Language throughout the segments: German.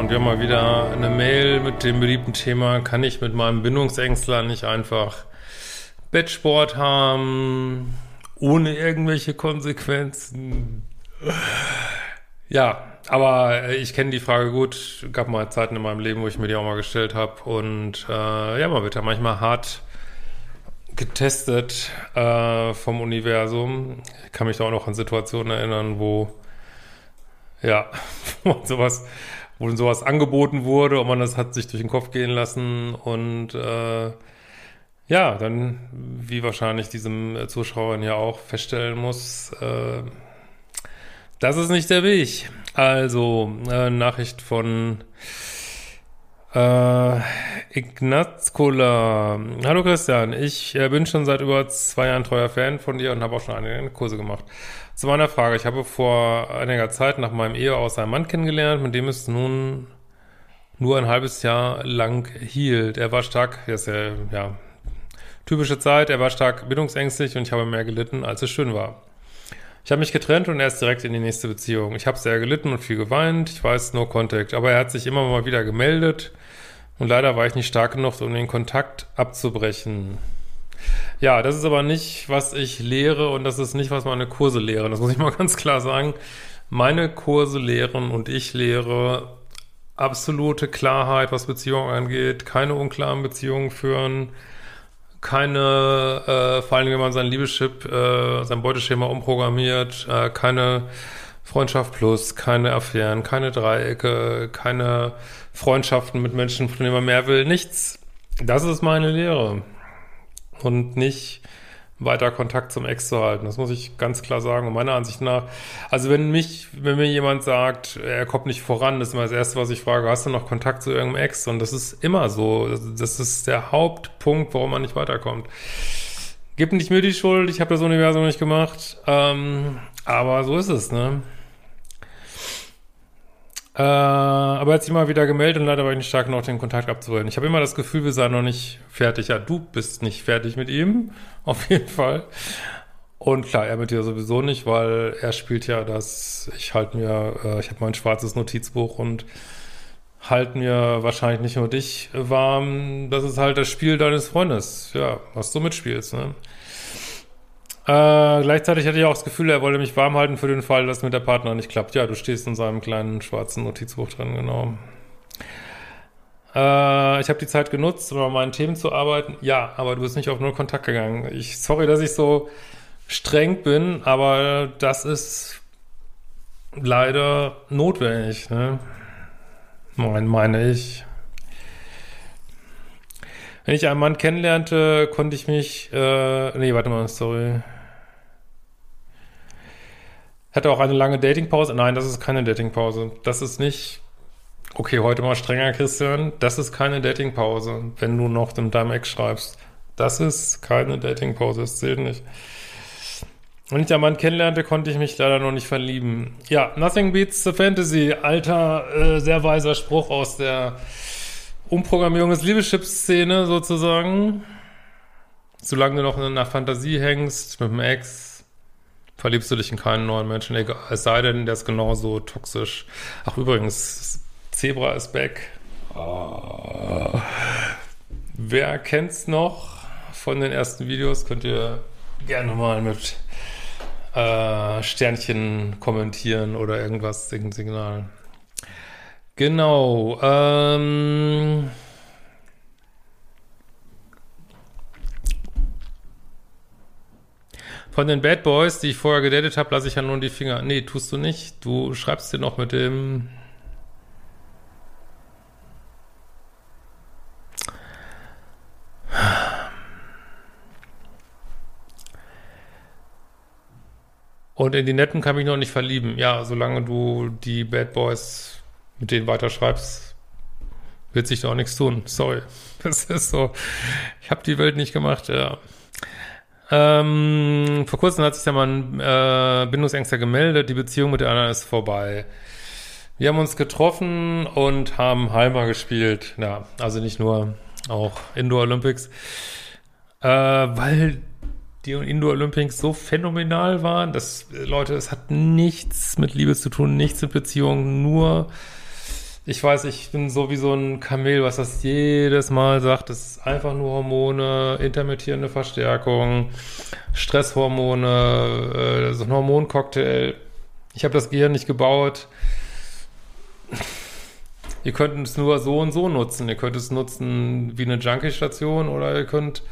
und wir haben mal wieder eine Mail mit dem beliebten Thema, kann ich mit meinem Bindungsängstler nicht einfach Bettsport haben, ohne irgendwelche Konsequenzen? Ja, aber ich kenne die Frage gut. Gab mal Zeiten in meinem Leben, wo ich mir die auch mal gestellt habe. Und äh, ja, man wird ja manchmal hart getestet äh, vom Universum. Ich kann mich da auch noch an Situationen erinnern, wo ja, wo sowas, wo sowas angeboten wurde und man das hat sich durch den Kopf gehen lassen und äh, ja, dann, wie wahrscheinlich diesem Zuschauer ja auch feststellen muss, äh, das ist nicht der Weg. Also, äh, Nachricht von äh, Ignazkola. Hallo Christian, ich äh, bin schon seit über zwei Jahren treuer Fan von dir und habe auch schon einige Kurse gemacht. Zu meiner Frage, ich habe vor einiger Zeit nach meinem Ehe aus einen Mann kennengelernt, mit dem es nun nur ein halbes Jahr lang hielt. Er war stark, das ist ja, ja typische Zeit, er war stark bindungsängstlich und ich habe mehr gelitten, als es schön war. Ich habe mich getrennt und er ist direkt in die nächste Beziehung. Ich habe sehr gelitten und viel geweint. Ich weiß, no contact. Aber er hat sich immer mal wieder gemeldet. Und leider war ich nicht stark genug, um den Kontakt abzubrechen. Ja, das ist aber nicht, was ich lehre und das ist nicht, was meine Kurse lehren. Das muss ich mal ganz klar sagen. Meine Kurse lehren und ich lehre absolute Klarheit, was Beziehungen angeht, keine unklaren Beziehungen führen, keine, äh, vor allem wenn man sein Liebeschip, äh, sein Beuteschema umprogrammiert, äh, keine Freundschaft plus, keine Affären, keine Dreiecke, keine Freundschaften mit Menschen, von denen man mehr will, nichts. Das ist meine Lehre. Und nicht weiter Kontakt zum Ex zu halten. Das muss ich ganz klar sagen. Und meiner Ansicht nach, also wenn mich, wenn mir jemand sagt, er kommt nicht voran, ist immer das Erste, was ich frage, hast du noch Kontakt zu irgendeinem Ex? Und das ist immer so. Das ist der Hauptpunkt, warum man nicht weiterkommt. Gib nicht mir die Schuld, ich habe das Universum nicht gemacht. Ähm, aber so ist es, ne? Äh, aber er hat sich mal wieder gemeldet und leider war ich nicht stark genug, den Kontakt abzuholen. Ich habe immer das Gefühl, wir seien noch nicht fertig. Ja, du bist nicht fertig mit ihm, auf jeden Fall. Und klar, er mit dir sowieso nicht, weil er spielt ja das, ich halte mir, äh, ich habe mein schwarzes Notizbuch und halte mir wahrscheinlich nicht nur dich warm. Das ist halt das Spiel deines Freundes, ja, was du mitspielst, ne? Äh, gleichzeitig hatte ich auch das Gefühl, er wollte mich warm halten für den Fall, dass mit der Partner nicht klappt. Ja, du stehst in seinem kleinen schwarzen Notizbuch drin, genau. Äh, ich habe die Zeit genutzt, um an meinen Themen zu arbeiten. Ja, aber du bist nicht auf null Kontakt gegangen. Ich, sorry, dass ich so streng bin, aber das ist leider notwendig, ne? Mein, meine ich. Wenn ich einen Mann kennenlernte, konnte ich mich, äh, nee, warte mal, sorry. Hatte auch eine lange Datingpause. Nein, das ist keine Datingpause. Das ist nicht, okay, heute mal strenger, Christian. Das ist keine Datingpause, wenn du noch in deinem Ex schreibst. Das ist keine Datingpause, das zählt nicht. Wenn ich einen Mann kennenlernte, konnte ich mich leider noch nicht verlieben. Ja, nothing beats the fantasy. Alter, äh, sehr weiser Spruch aus der Umprogrammierung des Liebeschips-Szene sozusagen. Solange du noch in einer Fantasie hängst mit dem Ex, verliebst du dich in keinen neuen Menschen, egal, es sei denn, der ist genauso toxisch. Ach, übrigens, Zebra ist back. Oh. Wer kennt's noch von den ersten Videos? Könnt ihr gerne mal mit äh, Sternchen kommentieren oder irgendwas, irgendein Signal. Genau. Ähm Von den Bad Boys, die ich vorher gedatet habe, lasse ich ja nun die Finger. Nee, tust du nicht. Du schreibst dir noch mit dem. Und in die Netten kann mich noch nicht verlieben. Ja, solange du die Bad Boys mit denen weiterschreibst, wird sich da auch nichts tun. Sorry. Das ist so. Ich habe die Welt nicht gemacht, ja. Ähm, vor kurzem hat sich da mal ein äh, Bindungsängster gemeldet, die Beziehung mit der anderen ist vorbei. Wir haben uns getroffen und haben Halma gespielt. Ja, also nicht nur, auch Indoor Olympics. Äh, weil die Indoor Olympics so phänomenal waren, dass, Leute, es hat nichts mit Liebe zu tun, nichts mit Beziehungen, nur ich weiß, ich bin so wie so ein Kamel, was das jedes Mal sagt. Das ist einfach nur Hormone, intermittierende Verstärkung, Stresshormone, äh, so ein Hormoncocktail. Ich habe das Gehirn nicht gebaut. Ihr könnt es nur so und so nutzen. Ihr könnt es nutzen wie eine Junkie-Station oder ihr könnt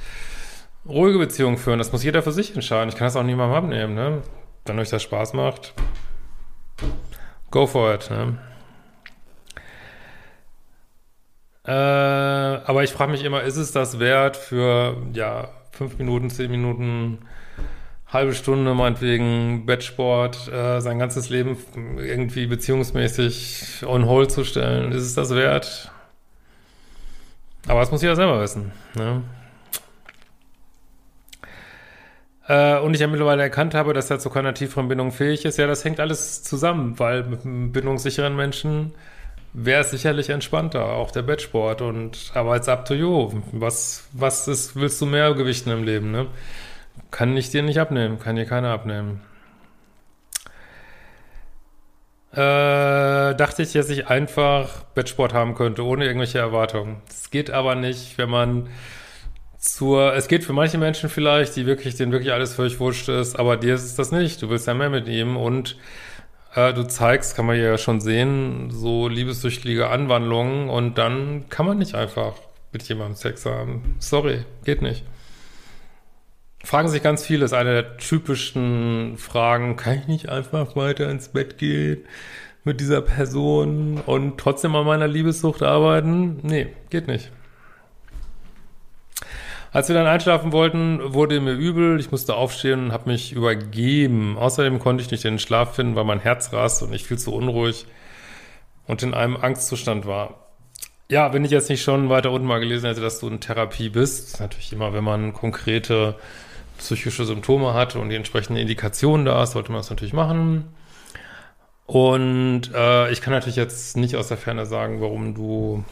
ruhige Beziehungen führen. Das muss jeder für sich entscheiden. Ich kann das auch niemandem abnehmen. Ne? Wenn euch das Spaß macht, go for it. Ne? Äh, aber ich frage mich immer, ist es das wert für, ja, fünf Minuten, zehn Minuten, halbe Stunde meinetwegen Bettsport, äh, sein ganzes Leben irgendwie beziehungsmäßig on hold zu stellen? Ist es das wert? Aber das muss jeder selber wissen, ne? Äh, und ich ja mittlerweile erkannt habe, dass er zu keiner tieferen Bindung fähig ist. Ja, das hängt alles zusammen, weil mit einem bindungssicheren Menschen wäre es sicherlich entspannter, auch der Bettsport. Und aber it's up to you. Was, was ist, willst du mehr gewichten im Leben, ne? Kann ich dir nicht abnehmen, kann dir keiner abnehmen. Äh, dachte ich, dass ich einfach Bettsport haben könnte, ohne irgendwelche Erwartungen. Das geht aber nicht, wenn man zur, es geht für manche Menschen vielleicht, die wirklich, denen wirklich alles völlig wurscht ist, aber dir ist es das nicht. Du willst ja mehr mit ihm und äh, du zeigst, kann man ja schon sehen, so liebessüchtige Anwandlungen und dann kann man nicht einfach mit jemandem Sex haben. Sorry, geht nicht. Fragen sich ganz viele, ist eine der typischen Fragen, kann ich nicht einfach weiter ins Bett gehen mit dieser Person und trotzdem an meiner Liebessucht arbeiten? Nee, geht nicht. Als wir dann einschlafen wollten, wurde mir übel. Ich musste aufstehen und habe mich übergeben. Außerdem konnte ich nicht in den Schlaf finden, weil mein Herz rast und ich viel zu unruhig und in einem Angstzustand war. Ja, wenn ich jetzt nicht schon weiter unten mal gelesen hätte, dass du in Therapie bist, natürlich immer, wenn man konkrete psychische Symptome hat und die entsprechende Indikation da ist, sollte man das natürlich machen. Und äh, ich kann natürlich jetzt nicht aus der Ferne sagen, warum du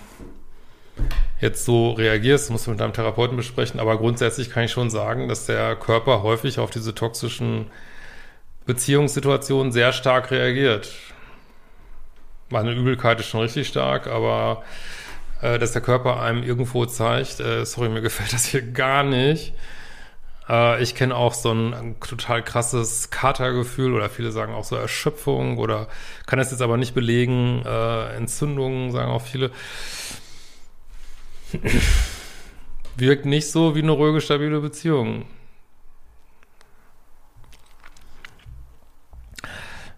jetzt so reagierst, musst du mit deinem Therapeuten besprechen, aber grundsätzlich kann ich schon sagen, dass der Körper häufig auf diese toxischen Beziehungssituationen sehr stark reagiert. Meine Übelkeit ist schon richtig stark, aber äh, dass der Körper einem irgendwo zeigt, äh, sorry, mir gefällt das hier gar nicht. Äh, ich kenne auch so ein, total krasses Katergefühl oder viele sagen auch so Erschöpfung oder kann das jetzt aber nicht belegen, äh, Entzündungen sagen auch viele. Wirkt nicht so wie eine ruhige, stabile Beziehung.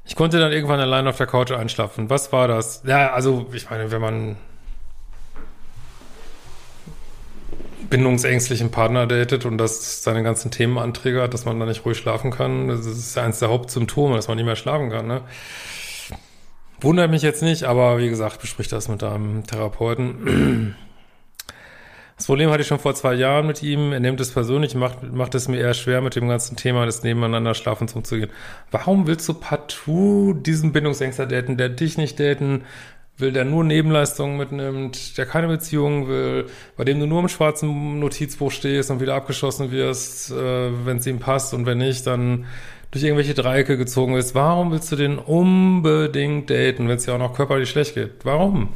Ich konnte dann irgendwann allein auf der Couch einschlafen. Was war das? Ja, also, ich meine, wenn man bindungsängstlichen Partner datet und das seine ganzen Themen anträgert, dass man da nicht ruhig schlafen kann, das ist eines der Hauptsymptome, dass man nicht mehr schlafen kann, ne? Wundert mich jetzt nicht, aber wie gesagt, besprich das mit deinem Therapeuten. Das Problem hatte ich schon vor zwei Jahren mit ihm. Er nimmt es persönlich, macht, macht es mir eher schwer, mit dem ganzen Thema des Nebeneinander Schlafens umzugehen. Warum willst du partout diesen Bindungsängster daten, der dich nicht daten will, der nur Nebenleistungen mitnimmt, der keine Beziehungen will, bei dem du nur im schwarzen Notizbuch stehst und wieder abgeschossen wirst, äh, wenn es ihm passt und wenn nicht, dann durch irgendwelche Dreiecke gezogen wirst. Warum willst du den unbedingt daten, wenn es dir auch noch körperlich schlecht geht? Warum?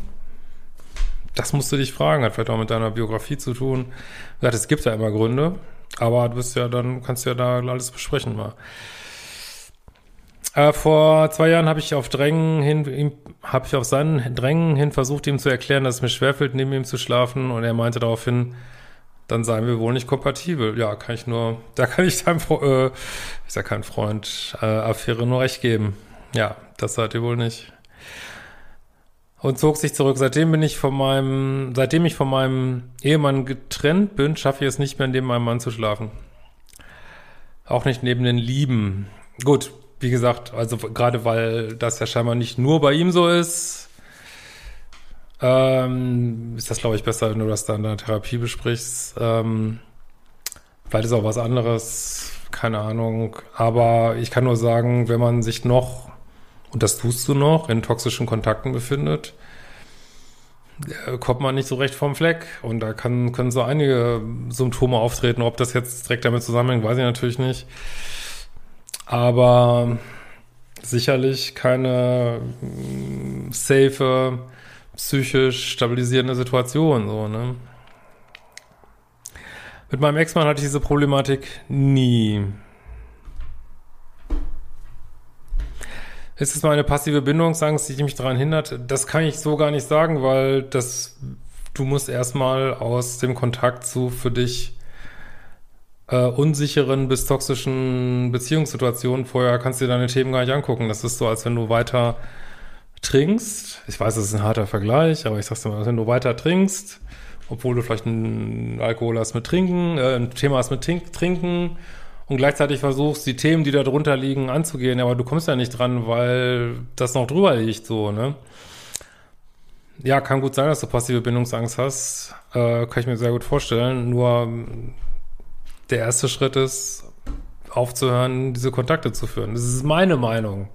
Das musst du dich fragen, hat vielleicht auch mit deiner Biografie zu tun. Ja, es gibt ja immer Gründe, aber du bist ja dann, kannst ja da alles besprechen mal. Äh, vor zwei Jahren habe ich auf Drängen hin, habe ich auf seinen Drängen hin versucht, ihm zu erklären, dass es mir schwerfällt, neben ihm zu schlafen, und er meinte daraufhin, dann seien wir wohl nicht kompatibel. Ja, kann ich nur, da kann ich deinem, äh, ist ja kein Freund, äh, Affäre nur recht geben. Ja, das seid ihr wohl nicht. Und zog sich zurück. Seitdem bin ich von meinem, seitdem ich von meinem Ehemann getrennt bin, schaffe ich es nicht mehr, neben meinem Mann zu schlafen. Auch nicht neben den Lieben. Gut, wie gesagt, also gerade weil das ja scheinbar nicht nur bei ihm so ist, ähm, ist das, glaube ich, besser, wenn du das dann in der Therapie besprichst. Ähm, vielleicht ist auch was anderes, keine Ahnung. Aber ich kann nur sagen, wenn man sich noch, und das tust du noch, in toxischen Kontakten befindet, kommt man nicht so recht vom Fleck. Und da kann, können so einige Symptome auftreten. Ob das jetzt direkt damit zusammenhängt, weiß ich natürlich nicht aber sicherlich keine mm, safe, psychisch stabilisierende Situation, so, ne? Mit meinem Ex-Mann hatte ich diese Problematik nie. Ist es mal eine passive Bindungsangst, die mich daran hindert? Das kann ich so gar nicht sagen, weil das, du musst erstmal aus dem Kontakt zu für dich äh, unsicheren bis toxischen Beziehungssituationen vorher kannst du dir deine Themen gar nicht angucken. Das ist so, als wenn du weiter trinkst. Ich weiß, das ist ein harter Vergleich, aber ich sag's dir mal, wenn du weiter trinkst, obwohl du vielleicht ein Alkohol hast mit Trinken, äh, ein Thema hast mit Trinken und gleichzeitig versuchst, die Themen, die da drunter liegen, anzugehen, aber du kommst ja nicht dran, weil das noch drüber liegt, so, ne? Ja, kann gut sein, dass du passive Bindungsangst hast. Äh, kann ich mir sehr gut vorstellen. Nur der erste Schritt ist, aufzuhören, diese Kontakte zu führen. Das ist meine Meinung.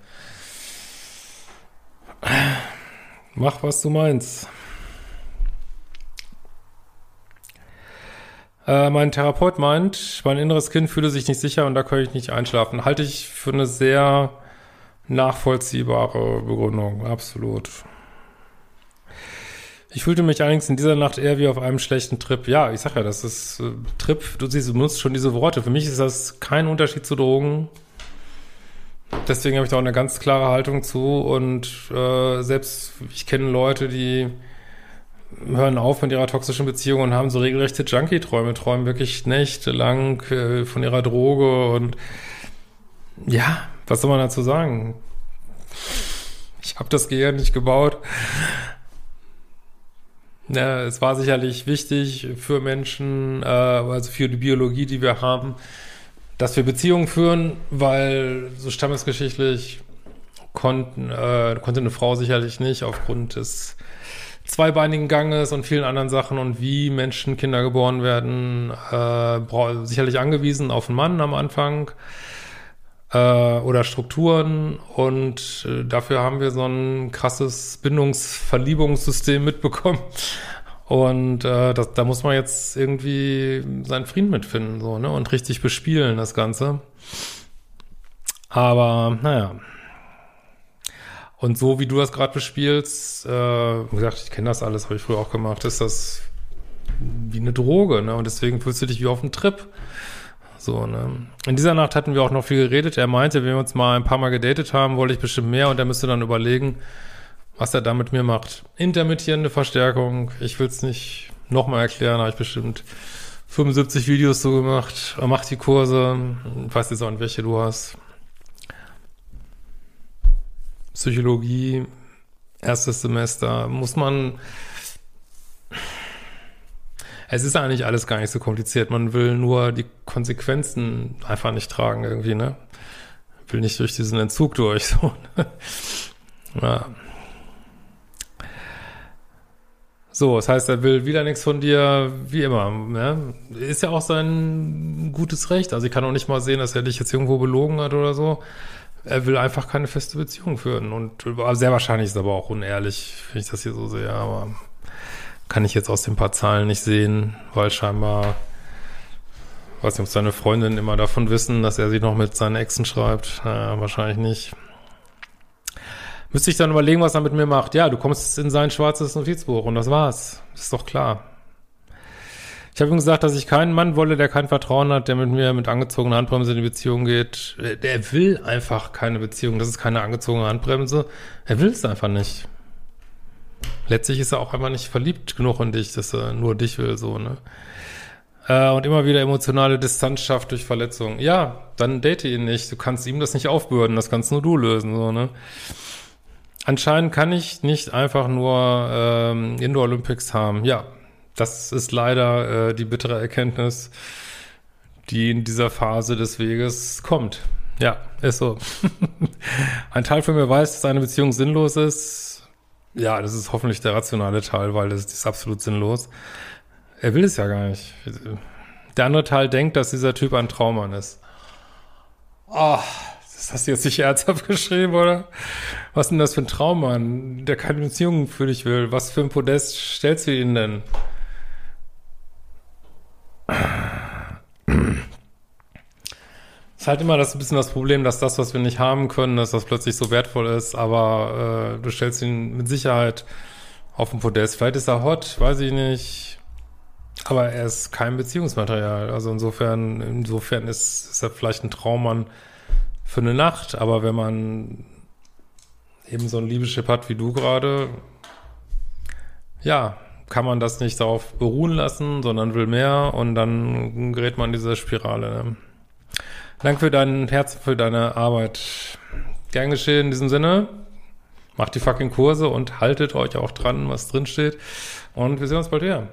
Mach, was du meinst. Äh, mein Therapeut meint, mein inneres Kind fühle sich nicht sicher und da kann ich nicht einschlafen. Halte ich für eine sehr nachvollziehbare Begründung, absolut. Ich fühlte mich allerdings in dieser Nacht eher wie auf einem schlechten Trip. Ja, ich sag ja, das ist äh, Trip, du siehst, du benutzt schon diese Worte. Für mich ist das kein Unterschied zu Drogen. Deswegen habe ich da auch eine ganz klare Haltung zu. Und äh, selbst ich kenne Leute, die hören auf mit ihrer toxischen Beziehung und haben so regelrechte Junkie-Träume, träumen wirklich nächtelang äh, von ihrer Droge und ja, was soll man dazu sagen? Ich habe das Gehirn nicht gebaut. Ja, es war sicherlich wichtig für Menschen, äh, also für die Biologie, die wir haben, dass wir Beziehungen führen, weil so stammesgeschichtlich konnten, äh, konnte eine Frau sicherlich nicht aufgrund des zweibeinigen Ganges und vielen anderen Sachen und wie Menschen Kinder geboren werden, äh, sicherlich angewiesen auf einen Mann am Anfang äh, oder Strukturen und äh, dafür haben wir so ein krasses Bindungsverliebungssystem mitbekommen. Und äh, das, da muss man jetzt irgendwie seinen Frieden mitfinden, so, ne? Und richtig bespielen, das Ganze. Aber, naja. Und so wie du das gerade bespielst, äh, wie gesagt, ich kenne das alles, habe ich früher auch gemacht, ist das wie eine Droge, ne? Und deswegen fühlst du dich wie auf einem Trip. So, ne? In dieser Nacht hatten wir auch noch viel geredet. Er meinte, wenn wir uns mal ein paar Mal gedatet haben, wollte ich bestimmt mehr und er müsste dann überlegen, was er da mit mir macht. Intermittierende Verstärkung. Ich will es nicht nochmal erklären, habe ich bestimmt 75 Videos so gemacht. Macht die Kurse. Ich weiß jetzt auch nicht, welche du hast. Psychologie, erstes Semester. Muss man es ist eigentlich alles gar nicht so kompliziert. Man will nur die Konsequenzen einfach nicht tragen irgendwie, ne? Will nicht durch diesen Entzug durch, so. Ne? ja. So, das heißt, er will wieder nichts von dir, wie immer. Ne? Ist ja auch sein gutes Recht. Also ich kann auch nicht mal sehen, dass er dich jetzt irgendwo belogen hat oder so. Er will einfach keine feste Beziehung führen. Und sehr wahrscheinlich ist aber auch unehrlich, wenn ich das hier so sehe. Aber kann ich jetzt aus den paar Zahlen nicht sehen, weil scheinbar, weiß nicht, ob seine Freundinnen immer davon wissen, dass er sie noch mit seinen Exen schreibt. Naja, wahrscheinlich nicht. Müsste ich dann überlegen, was er mit mir macht. Ja, du kommst in sein schwarzes Notizbuch und das war's. ist doch klar. Ich habe ihm gesagt, dass ich keinen Mann wolle, der kein Vertrauen hat, der mit mir mit angezogener Handbremse in die Beziehung geht. Der will einfach keine Beziehung. Das ist keine angezogene Handbremse. Er will es einfach nicht letztlich ist er auch einfach nicht verliebt genug in dich, dass er nur dich will, so, ne? äh, und immer wieder emotionale Distanz schafft durch Verletzungen. Ja, dann date ihn nicht. Du kannst ihm das nicht aufbürden, das kannst nur du lösen, so, ne? Anscheinend kann ich nicht einfach nur ähm, Indoor Olympics haben. Ja, das ist leider äh, die bittere Erkenntnis, die in dieser Phase des Weges kommt. Ja, ist so. Ein Teil von mir weiß, dass eine Beziehung sinnlos ist. Ja, das ist hoffentlich der rationale Teil, weil das ist absolut sinnlos. Er will es ja gar nicht. Der andere Teil denkt, dass dieser Typ ein Traummann ist. Oh, das hast du jetzt nicht ernsthaft geschrieben, oder? Was ist denn das für ein Traummann, der keine Beziehung für dich will? Was für ein Podest stellst du ihn denn? Ist halt immer das ein bisschen das Problem, dass das, was wir nicht haben können, dass das plötzlich so wertvoll ist, aber äh, du stellst ihn mit Sicherheit auf den Podest. Vielleicht ist er hot, weiß ich nicht. Aber er ist kein Beziehungsmaterial. Also insofern, insofern ist, ist er vielleicht ein Traummann für eine Nacht. Aber wenn man eben so ein Liebeschip hat wie du gerade, ja, kann man das nicht darauf beruhen lassen, sondern will mehr und dann gerät man in diese Spirale. Ne? Danke für dein Herz, für deine Arbeit. Gern geschehen in diesem Sinne. Macht die fucking Kurse und haltet euch auch dran, was drin steht. Und wir sehen uns bald wieder.